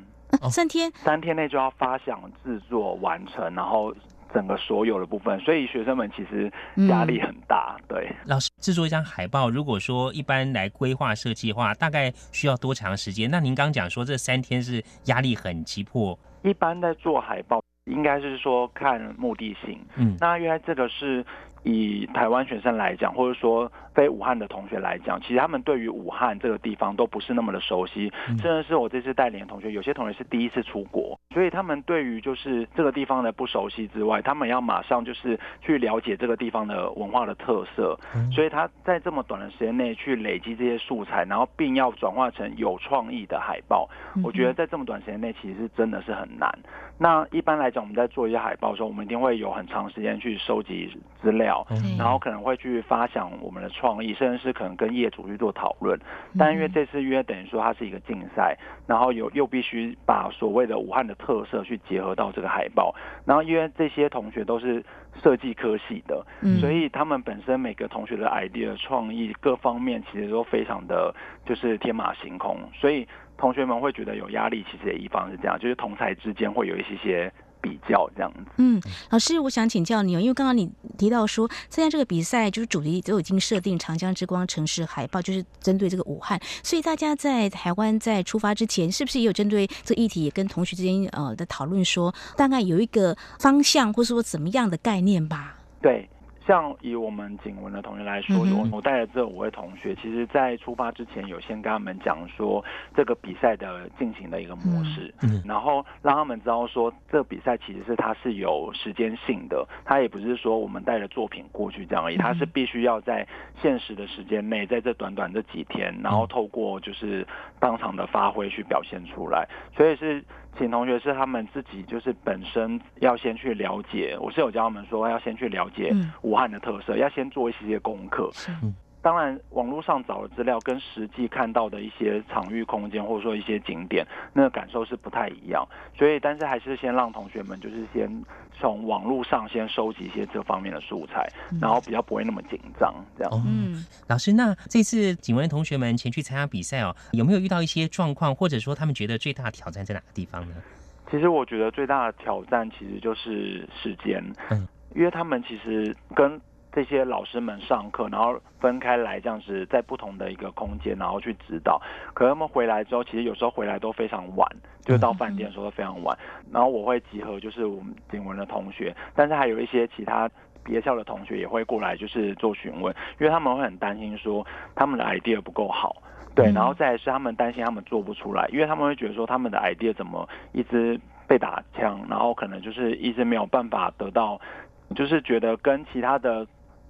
三天，三天内就要发想、制作、完成，然后整个所有的部分，所以学生们其实压力很大。对，老师制作一张海报，如果说一般来规划设计的话，大概需要多长时间？那您刚讲说这三天是压力很急迫，一般在做海报。应该是说看目的性，嗯，那原来这个是以台湾学生来讲，或者说。非武汉的同学来讲，其实他们对于武汉这个地方都不是那么的熟悉，甚至是我这次带领的同学，有些同学是第一次出国，所以他们对于就是这个地方的不熟悉之外，他们要马上就是去了解这个地方的文化的特色，所以他在这么短的时间内去累积这些素材，然后并要转化成有创意的海报，我觉得在这么短时间内其实是真的是很难。那一般来讲，我们在做一些海报的时候，我们一定会有很长时间去收集资料，然后可能会去发想我们的创。创意，甚至是可能跟业主去做讨论，但因为这次约等于说它是一个竞赛，然后有又必须把所谓的武汉的特色去结合到这个海报，然后因为这些同学都是设计科系的，所以他们本身每个同学的 idea 创意各方面其实都非常的就是天马行空，所以同学们会觉得有压力。其实也一方是这样，就是同才之间会有一些些。比较这样子，嗯，老师，我想请教你哦，因为刚刚你提到说参加这个比赛，就是主题都已经设定长江之光城市海报，就是针对这个武汉，所以大家在台湾在出发之前，是不是也有针对这个议题，也跟同学之间呃的讨论，说大概有一个方向，或是说怎么样的概念吧？对。像以我们景文的同学来说，我我带的这五位同学，其实在出发之前有先跟他们讲说这个比赛的进行的一个模式，嗯。然后让他们知道说这个比赛其实是它是有时间性的，它也不是说我们带着作品过去这样而已，它是必须要在现实的时间内，在这短短这几天，然后透过就是当场的发挥去表现出来，所以是。请同学是他们自己，就是本身要先去了解。我是有教他们说，要先去了解武汉的特色，要先做一些功课。当然，网络上找的资料跟实际看到的一些场域空间，或者说一些景点，那个感受是不太一样。所以，但是还是先让同学们就是先从网络上先收集一些这方面的素材，然后比较不会那么紧张。这样。嗯，老师，那这次景文同学们前去参加比赛哦，有没有遇到一些状况，或者说他们觉得最大的挑战在哪个地方呢？其实我觉得最大的挑战其实就是时间，嗯，因为他们其实跟。这些老师们上课，然后分开来这样子，在不同的一个空间，然后去指导。可他们回来之后，其实有时候回来都非常晚，就到饭店的时候都非常晚。然后我会集合，就是我们景文的同学，但是还有一些其他别校的同学也会过来，就是做询问，因为他们会很担心说他们的 idea 不够好，对，然后再是他们担心他们做不出来，因为他们会觉得说他们的 idea 怎么一直被打枪，然后可能就是一直没有办法得到，就是觉得跟其他的。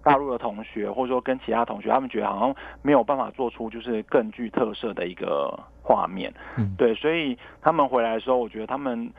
大陆的同学，或者说跟其他同学，他们觉得好像没有办法做出就是更具特色的一个画面，嗯，对，所以他们回来的时候，我觉得他们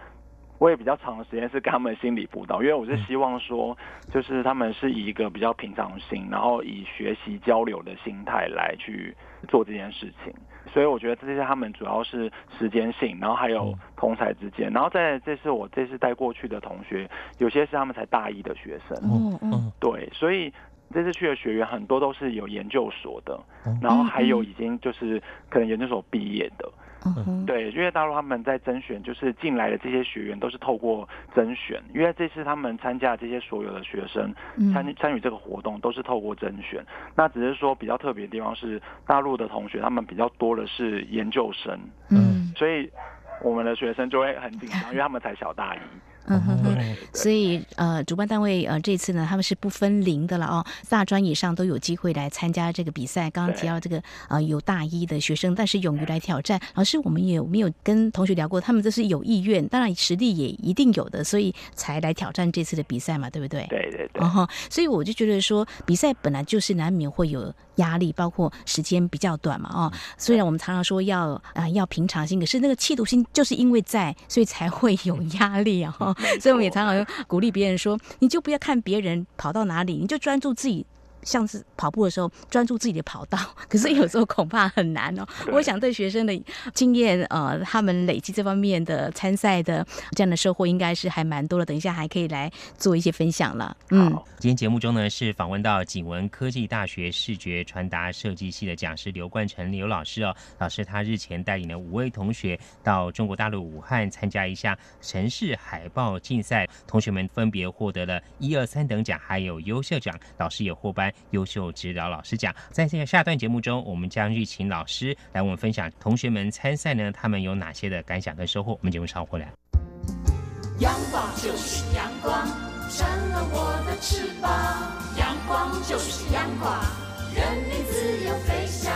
我也比较长的时间是跟他们心理辅导，因为我是希望说，就是他们是以一个比较平常心，然后以学习交流的心态来去做这件事情。所以我觉得这些他们主要是时间性，然后还有同才之间，然后在这是我这次带过去的同学，有些是他们才大一的学生，嗯嗯，对，所以这次去的学员很多都是有研究所的，然后还有已经就是可能研究所毕业的。对，因为大陆他们在甄选，就是进来的这些学员都是透过甄选，因为这次他们参加这些所有的学生参参与这个活动都是透过甄选。那只是说比较特别的地方是，大陆的同学他们比较多的是研究生，嗯，所以我们的学生就会很紧张，因为他们才小大一。嗯哼哼，所以呃，主办单位呃这次呢，他们是不分龄的了哦，大专以上都有机会来参加这个比赛。刚刚提到这个呃有大一的学生，但是勇于来挑战。老师，我们有没有跟同学聊过？他们这是有意愿，当然实力也一定有的，所以才来挑战这次的比赛嘛，对不对？对对对。哦哈，所以我就觉得说，比赛本来就是难免会有压力，包括时间比较短嘛，哦。虽然我们常常说要啊要平常心，可是那个气度心就是因为在，所以才会有压力啊。所以我们也常常鼓励别人说：“你就不要看别人跑到哪里，你就专注自己。”像是跑步的时候，专注自己的跑道，可是有时候恐怕很难哦。我想对学生的经验，呃，他们累积这方面的参赛的这样的收获，应该是还蛮多的。等一下还可以来做一些分享了。嗯，今天节目中呢，是访问到景文科技大学视觉传达设计系的讲师刘冠成刘老师哦。老师他日前带领了五位同学到中国大陆武汉参加一项城市海报竞赛，同学们分别获得了一二三等奖，还有优秀奖。老师也获颁。优秀指导老师奖，在这个下段节目中，我们将预请老师来我们分享同学们参赛呢，他们有哪些的感想跟收获。我们节目稍后来。阳光就是阳光，扇了我的翅膀。阳光就是阳光，人民自由飞翔。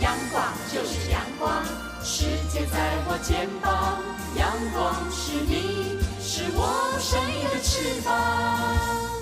阳光就是阳光，世界在我肩膀。阳光是你，是我生命的翅膀。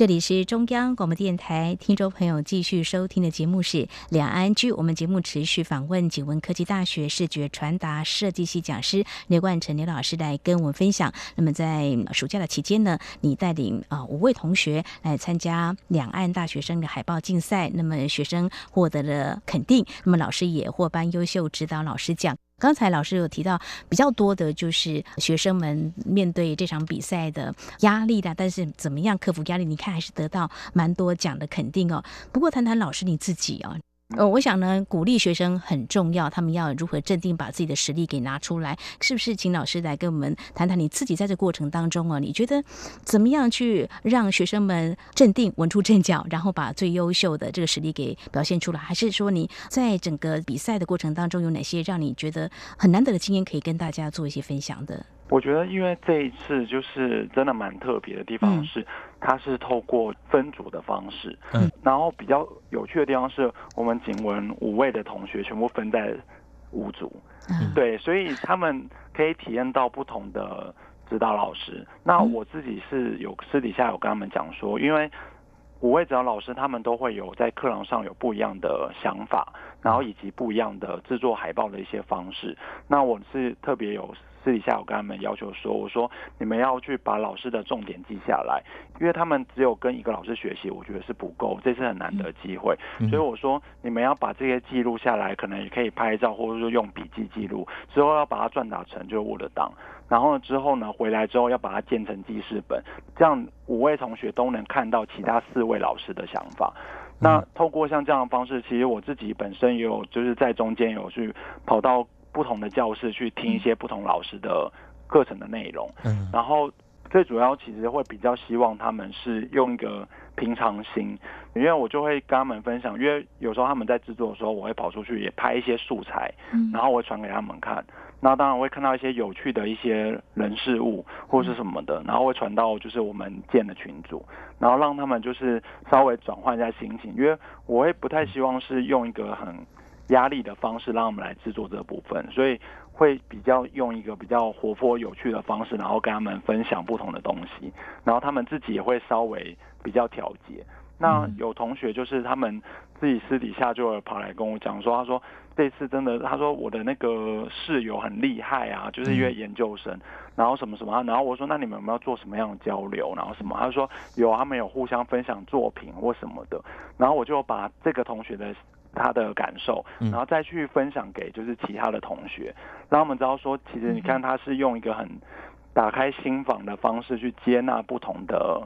这里是中央广播电台，听众朋友继续收听的节目是《两岸居》。我们节目持续访问景文科技大学视觉传达设计系讲师刘冠成刘老师来跟我们分享。那么在暑假的期间呢，你带领啊五位同学来参加两岸大学生的海报竞赛，那么学生获得了肯定，那么老师也获颁优秀指导老师奖。刚才老师有提到比较多的就是学生们面对这场比赛的压力的，但是怎么样克服压力？你看还是得到蛮多奖的肯定哦。不过谈谈老师你自己哦。呃，我想呢，鼓励学生很重要，他们要如何镇定，把自己的实力给拿出来，是不是？请老师来跟我们谈谈你自己在这过程当中啊，你觉得怎么样去让学生们镇定、稳住阵脚，然后把最优秀的这个实力给表现出来？还是说你在整个比赛的过程当中有哪些让你觉得很难得的经验可以跟大家做一些分享的？我觉得，因为这一次就是真的蛮特别的地方是，它是透过分组的方式，嗯，然后比较有趣的地方是我们景文五位的同学全部分在五组，嗯，对，所以他们可以体验到不同的指导老师。那我自己是有私底下有跟他们讲说，因为五位指导老师他们都会有在课堂上有不一样的想法，然后以及不一样的制作海报的一些方式。那我是特别有。私底下我跟他们要求说，我说你们要去把老师的重点记下来，因为他们只有跟一个老师学习，我觉得是不够，这是很难得机会，所以我说你们要把这些记录下来，可能也可以拍照，或者说用笔记记录，之后要把它转打成就是 Word 档，然后之后呢回来之后要把它建成记事本，这样五位同学都能看到其他四位老师的想法。那透过像这样的方式，其实我自己本身也有就是在中间有去跑到。不同的教室去听一些不同老师的课程的内容，嗯，然后最主要其实会比较希望他们是用一个平常心，因为我就会跟他们分享，因为有时候他们在制作的时候，我会跑出去也拍一些素材，嗯，然后我会传给他们看，那当然会看到一些有趣的一些人事物或是什么的，然后会传到就是我们建的群组，然后让他们就是稍微转换一下心情，因为我会不太希望是用一个很。压力的方式让我们来制作这部分，所以会比较用一个比较活泼有趣的方式，然后跟他们分享不同的东西，然后他们自己也会稍微比较调节。那有同学就是他们自己私底下就跑来跟我讲说，他说这次真的，他说我的那个室友很厉害啊，就是因为研究生，然后什么什么，然后我说那你们有没有做什么样的交流，然后什么？他说有，他们有互相分享作品或什么的，然后我就把这个同学的。他的感受，然后再去分享给就是其他的同学，让我们知道说，其实你看他是用一个很打开心房的方式去接纳不同的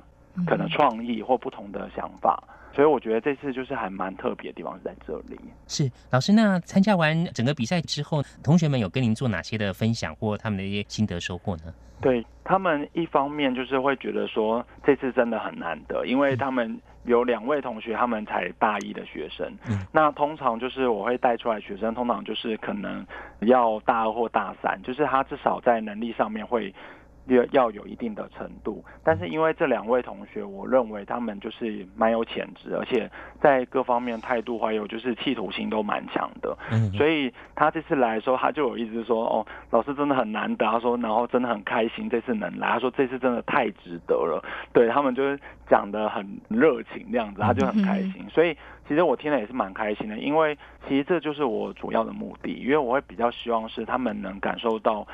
可能创意或不同的想法，所以我觉得这次就是还蛮特别的地方是在这里。是老师，那参加完整个比赛之后，同学们有跟您做哪些的分享或他们的一些心得收获呢？对他们一方面就是会觉得说这次真的很难得，因为他们。有两位同学，他们才大一的学生。嗯那通常就是我会带出来学生，通常就是可能要大二或大三，就是他至少在能力上面会。要要有一定的程度，但是因为这两位同学，我认为他们就是蛮有潜质，而且在各方面态度还有就是企图心都蛮强的，嗯，所以他这次来的时候，他就有一直说，哦，老师真的很难得，他说，然后真的很开心这次能来，他说这次真的太值得了，对他们就是讲的很热情那样子，他就很开心，所以其实我听了也是蛮开心的，因为其实这就是我主要的目的，因为我会比较希望是他们能感受到。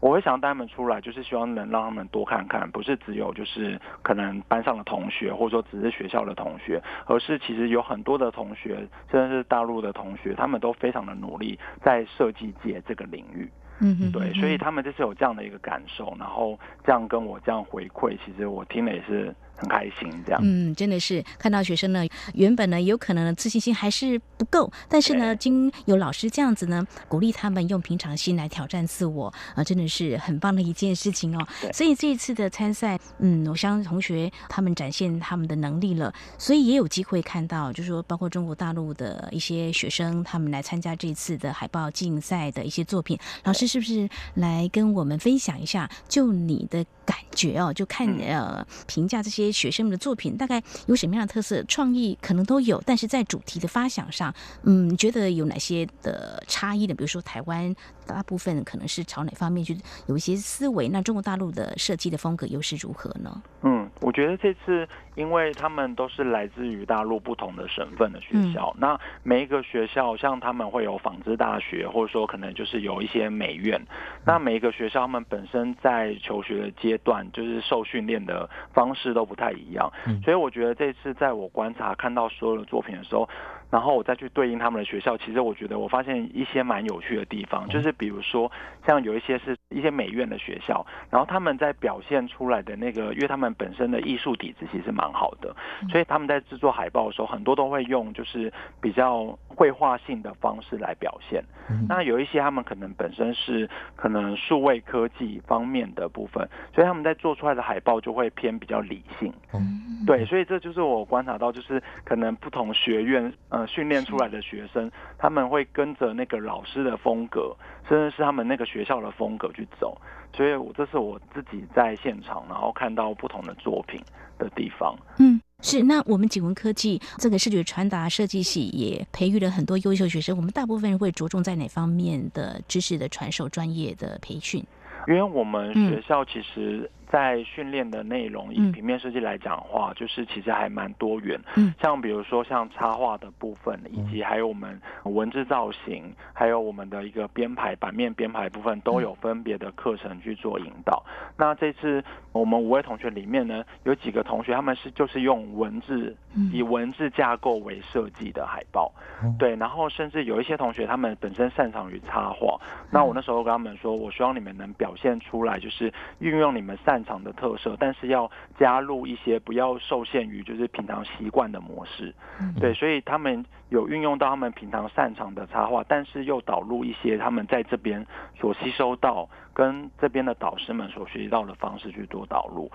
我会想带他们出来，就是希望能让他们多看看，不是只有就是可能班上的同学，或者说只是学校的同学，而是其实有很多的同学，甚至是大陆的同学，他们都非常的努力在设计界这个领域。嗯，对，所以他们就是有这样的一个感受，然后这样跟我这样回馈，其实我听了也是。很开心，这样嗯，真的是看到学生呢，原本呢有可能自信心还是不够，但是呢，经有老师这样子呢鼓励他们用平常心来挑战自我啊，真的是很棒的一件事情哦。所以这一次的参赛，嗯，我相信同学他们展现他们的能力了，所以也有机会看到，就是说包括中国大陆的一些学生他们来参加这次的海报竞赛的一些作品，老师是不是来跟我们分享一下？就你的感觉哦，就看呃评价这些。学生们的作品大概有什么样的特色？创意可能都有，但是在主题的发想上，嗯，觉得有哪些的差异呢？比如说台湾大部分可能是朝哪方面去有一些思维？那中国大陆的设计的风格又是如何呢？嗯，我觉得这次因为他们都是来自于大陆不同的省份的学校，那每一个学校像他们会有纺织大学，或者说可能就是有一些美院，那每一个学校他们本身在求学的阶段，就是受训练的方式都不。太一样，所以我觉得这次在我观察看到所有的作品的时候，然后我再去对应他们的学校，其实我觉得我发现一些蛮有趣的地方，就是比如说像有一些是一些美院的学校，然后他们在表现出来的那个，因为他们本身的艺术底子其实蛮好的，所以他们在制作海报的时候，很多都会用就是比较绘画性的方式来表现。那有一些他们可能本身是可能数位科技方面的部分，所以他们在做出来的海报就会偏比较理性。嗯，对，所以这就是我观察到，就是可能不同学院呃训练出来的学生，他们会跟着那个老师的风格，甚至是他们那个学校的风格去走。所以，我这是我自己在现场，然后看到不同的作品的地方。嗯，是。那我们景文科技这个视觉传达设计系也培育了很多优秀学生。我们大部分人会着重在哪方面的知识的传授、专业的培训？因为我们学校其实在训练的内容，以嗯。平面设计来讲的话，就是其实还蛮多元。嗯。像比如说像插画的部分，以及还有我们文字造型，还有我们的一个编排版面编排部分，都有分别的课程去做引导。那这次我们五位同学里面呢，有几个同学他们是就是用文字嗯。以文字架构为设计的海报，对，然后甚至有一些同学他们本身擅长于插画，那我那时候跟他们说，我希望你们能表现出来，就是运用你们擅长的特色，但是要加入一些不要受限于就是平常习惯的模式，对，所以他们有运用到他们平常擅长的插画，但是又导入一些他们在这边所吸收到跟这边的导师们所学习到的方式去做导入。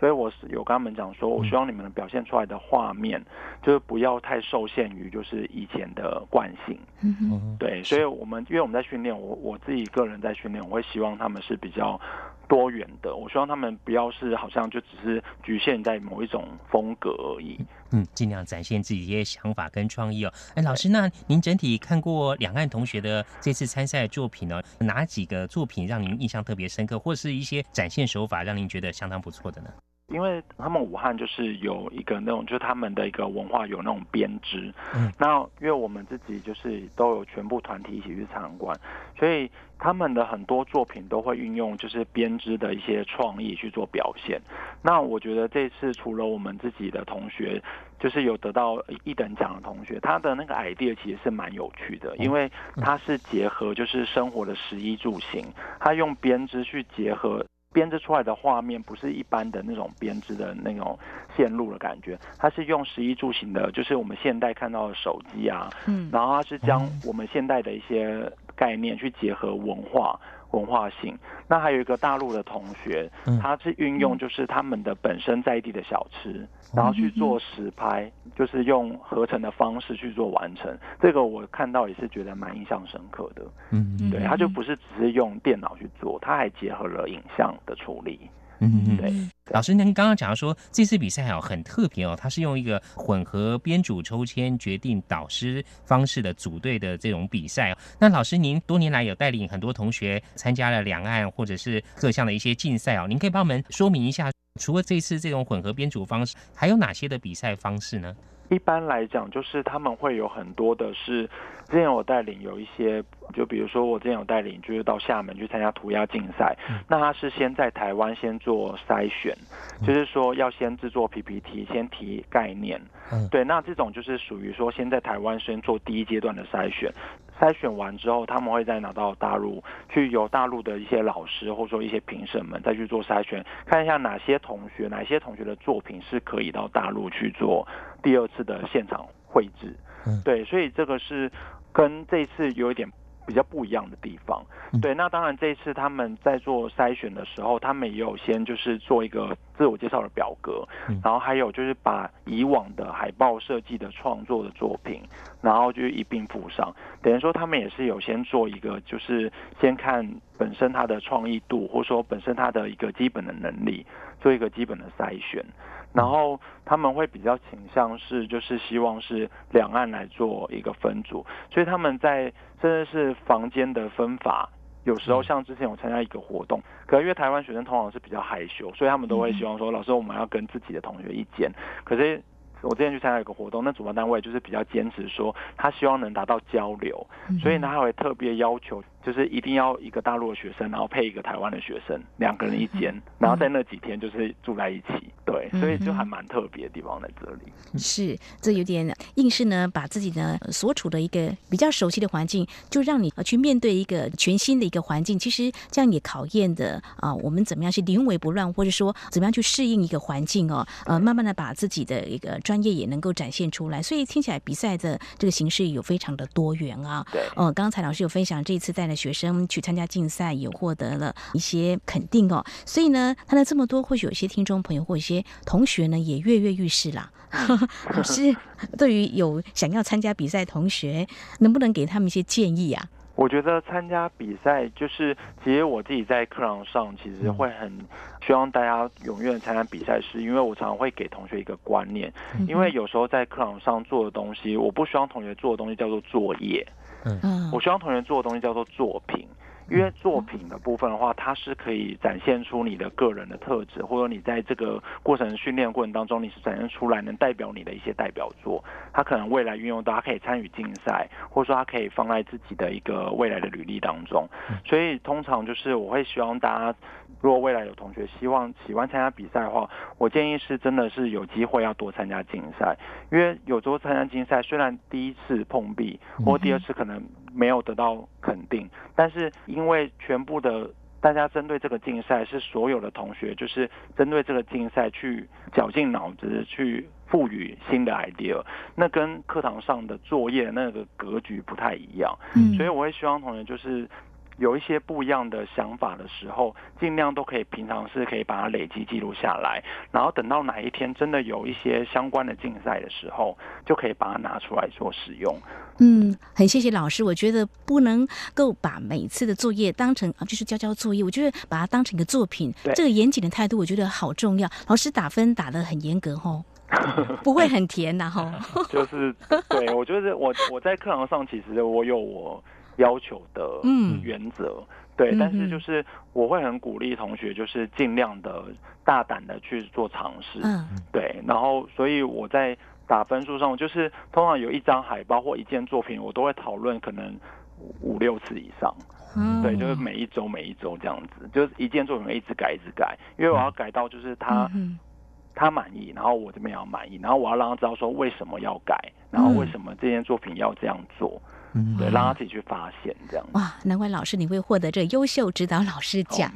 所以我是有跟他们讲说，我希望你们能表现出来的画面，就是不要太受限于就是以前的惯性。对，所以我们因为我们在训练，我我自己个人在训练，我会希望他们是比较多元的。我希望他们不要是好像就只是局限在某一种风格而已。嗯，尽量展现自己一些想法跟创意哦。哎，老师，那您整体看过两岸同学的这次参赛作品呢？哪几个作品让您印象特别深刻，或是一些展现手法让您觉得相当不错的呢？因为他们武汉就是有一个那种，就是他们的一个文化有那种编织。嗯，那因为我们自己就是都有全部团体一起去参观，所以他们的很多作品都会运用就是编织的一些创意去做表现。那我觉得这次除了我们自己的同学，就是有得到一等奖的同学，他的那个 idea 其实是蛮有趣的，因为他是结合就是生活的食衣住行，他用编织去结合。编织出来的画面不是一般的那种编织的那种线路的感觉，它是用食衣住行的，就是我们现代看到的手机啊，嗯。然后它是将我们现代的一些概念去结合文化文化性。那还有一个大陆的同学嗯，他是运用就是他们的本身在地的小吃，然后去做实拍，就是用合成的方式去做完成。这个我看到也是觉得蛮印象深刻的。嗯对，他就不是只是用电脑去做，他还结合了影像的处理。嗯嗯。对，老师，您刚刚讲到说这次比赛哦很特别哦，它是用一个混合编组抽签决定导师方式的组队的这种比赛哦。那老师，您多年来有带领很多同学参加了两岸或者是各项的一些竞赛哦，您可以帮我们说明一下，除了这次这种混合编组方式，还有哪些的比赛方式呢？一般来讲，就是他们会有很多的是，之前我带领有一些，就比如说我之前有带领，就是到厦门去参加涂鸦竞赛，那他是先在台湾先做筛选，就是说要先制作 PPT，先提概念，嗯对，那这种就是属于说先在台湾先做第一阶段的筛选。筛选完之后，他们会再拿到大陆去，由大陆的一些老师或者说一些评审们再去做筛选，看一下哪些同学、哪些同学的作品是可以到大陆去做第二次的现场绘制。嗯对，所以这个是跟这一次有一点比较不一样的地方。嗯对，那当然这一次他们在做筛选的时候，他们也有先就是做一个自我介绍的表格，嗯然后还有就是把以往的海报设计的创作的作品，然后就一并附上。等于说他们也是有先做一个，就是先看本身它的创意度，或者说本身它的一个基本的能力，做一个基本的筛选。然后他们会比较倾向是，就是希望是两岸来做一个分组，所以他们在甚至是房间的分法，有时候像之前我参加一个活动，可因为台湾学生通常是比较害羞，所以他们都会希望说，老师我们要跟自己的同学一间，可是。我之前去参加一个活动，那主办单位就是比较坚持说，他希望能达到交流，所以呢，他会特别要求，就是一定要一个大陆的学生，然后配一个台湾的学生，两个人一间，然后在那几天就是住在一起，对，所以就还蛮特别的地方在这里。是，这有点硬是呢，把自己呢所处的一个比较熟悉的环境，就让你呃去面对一个全新的一个环境。其实这样也考验的啊、我们怎么样去临危不乱，或者说怎么样去适应一个环境哦，呃，慢慢的把自己的一个专业也能够展现出来。所以听起来比赛的这个形式有非常的多元啊。对，呃，刚才老师有分享，这一次带了学生去参加竞赛，也获得了一些肯定哦。所以呢，谈了这么多，或许有一些听众朋友或一些同学呢，也跃跃欲试啦。可是对于有想要参加比赛的同学，能不能给他们一些建议啊？我觉得参加比赛就是，其实我自己在课堂上其实会很希望大家踊跃地参加比赛，是因为我常常会给同学一个观念，因为有时候在课堂上做的东西，我不希望同学做的东西叫做作业，嗯我希望同学做的东西叫做作品。因为作品的部分的话，它是可以展现出你的个人的特质，或者你在这个过程训练过程当中，你是展现出来能代表你的一些代表作。它可能未来运用到，它可以参与竞赛，或者说它可以放在自己的一个未来的履历当中。所以通常就是我会希望大家，如果未来有同学希望喜欢参加比赛的话，我建议是真的是有机会要多参加竞赛，因为有时候参加竞赛，虽然第一次碰壁或第二次可能没有得到肯定，但是因为全部的大家针对这个竞赛是所有的同学就是针对这个竞赛去绞尽脑汁去赋予新的 idea，那跟课堂上的作业那个格局不太一样，嗯。所以我会希望同学就是。有一些不一样的想法的时候，尽量都可以平常是可以把它累积记录下来，然后等到哪一天真的有一些相关的竞赛的时候，就可以把它拿出来做使用。嗯，很谢谢老师。我觉得不能够把每次的作业当成啊，就是交交作业。我觉得把它当成一个作品，对这个严谨的态度，我觉得好重要。老师打分打得很严格哦，不会很甜呐吼。就是对我觉得我我在课堂上其实我有我要求的嗯。原则，对，嗯但是嗯。就是我会很鼓励同学，就是尽量的大胆的去做尝试，嗯。对，然后所以我在打分数上，就是通常有一张海报或一件作品，我都会讨论可能五六次以上。嗯。对，就是每一周每一周这样子，就是一件作品会一直改一直改，因为我要改到就是他、嗯他满意，然后我这边也要满意，然后我要让他知道说为什么要改，然后为什么这件作品要这样做，嗯对，让他自己去发现这样。哇，难怪老师你会获得这优秀指导老师奖。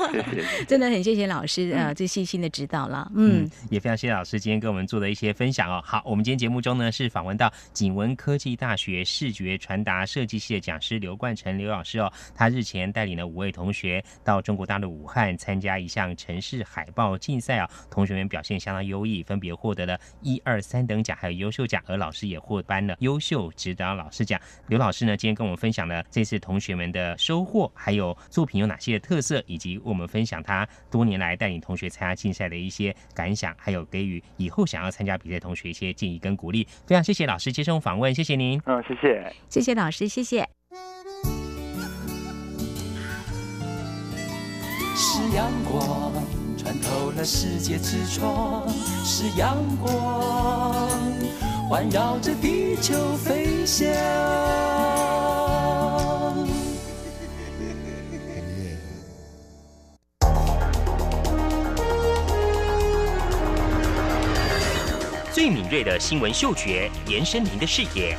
真的很谢谢老师呃最细心的指导了。嗯嗯，也非常谢谢老师今天跟我们做的一些分享哦。好，我们今天节目中呢是访问到景文科技大学视觉传达设计系的讲师刘冠成刘老师哦，他日前带领了五位同学到中国大陆武汉参加一项城市海报竞赛啊，同学们表现相当优异，分别获得了一二三等奖，还有优秀奖，而老师也获颁了优秀指导老师奖。刘老师呢今天跟我们分享了这次同学们的收获，还有作品有哪些特色，以及我们分享他多年来带领同学参加竞赛的一些感想，还有给予以后想要参加比赛同学一些建议跟鼓励。非常谢谢老师接受访问，谢谢您。嗯，谢谢。谢谢老师，谢谢。是阳光穿透了世界之窗，是阳光环绕着地球飞翔。最敏锐的新闻嗅觉，延伸您的视野，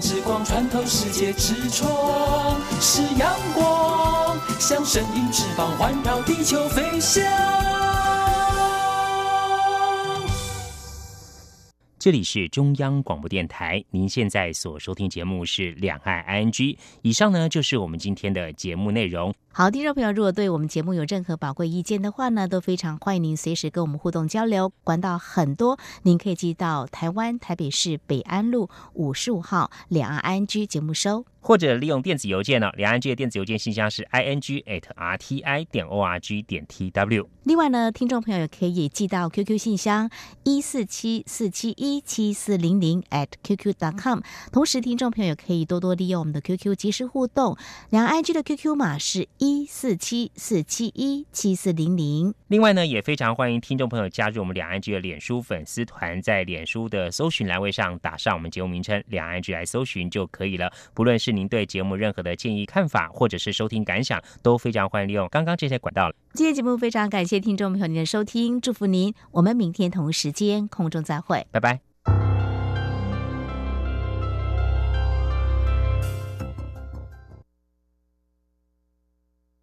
之光穿透世界之窗；是阳光，像神鹰翅膀环绕地球飞翔。这里是中央广播电台，您现在所收听节目是《两岸 ING》。以上呢就是我们今天的节目内容。好，听众朋友，如果对我们节目有任何宝贵意见的话呢，都非常欢迎您随时跟我们互动交流。管道很多，您可以寄到台湾台北市北安路五十五号两岸 ING 节目收。或者利用电子邮件呢，两岸 G 的电子邮件信箱是 i n g at r t i 点 o r g 点 t w。另外呢，听众朋友也可以寄到 QQ 信箱一四七四七一七四零零 at qq dot com。同时，听众朋友也可以多多利用我们的 QQ 及时互动，两岸 IG 的 QQ 码是一四七四七一七四零零。另外呢，也非常欢迎听众朋友加入我们两岸局的脸书粉丝团，在脸书的搜寻栏位上打上我们节目名称“两岸局来搜寻就可以了。不论是是您对节目任何的建议、看法，或者是收听感想，都非常欢迎利用刚刚这些管道。今天节目非常感谢听众朋友您的收听，祝福您，我们明天同时间空中再会，拜拜。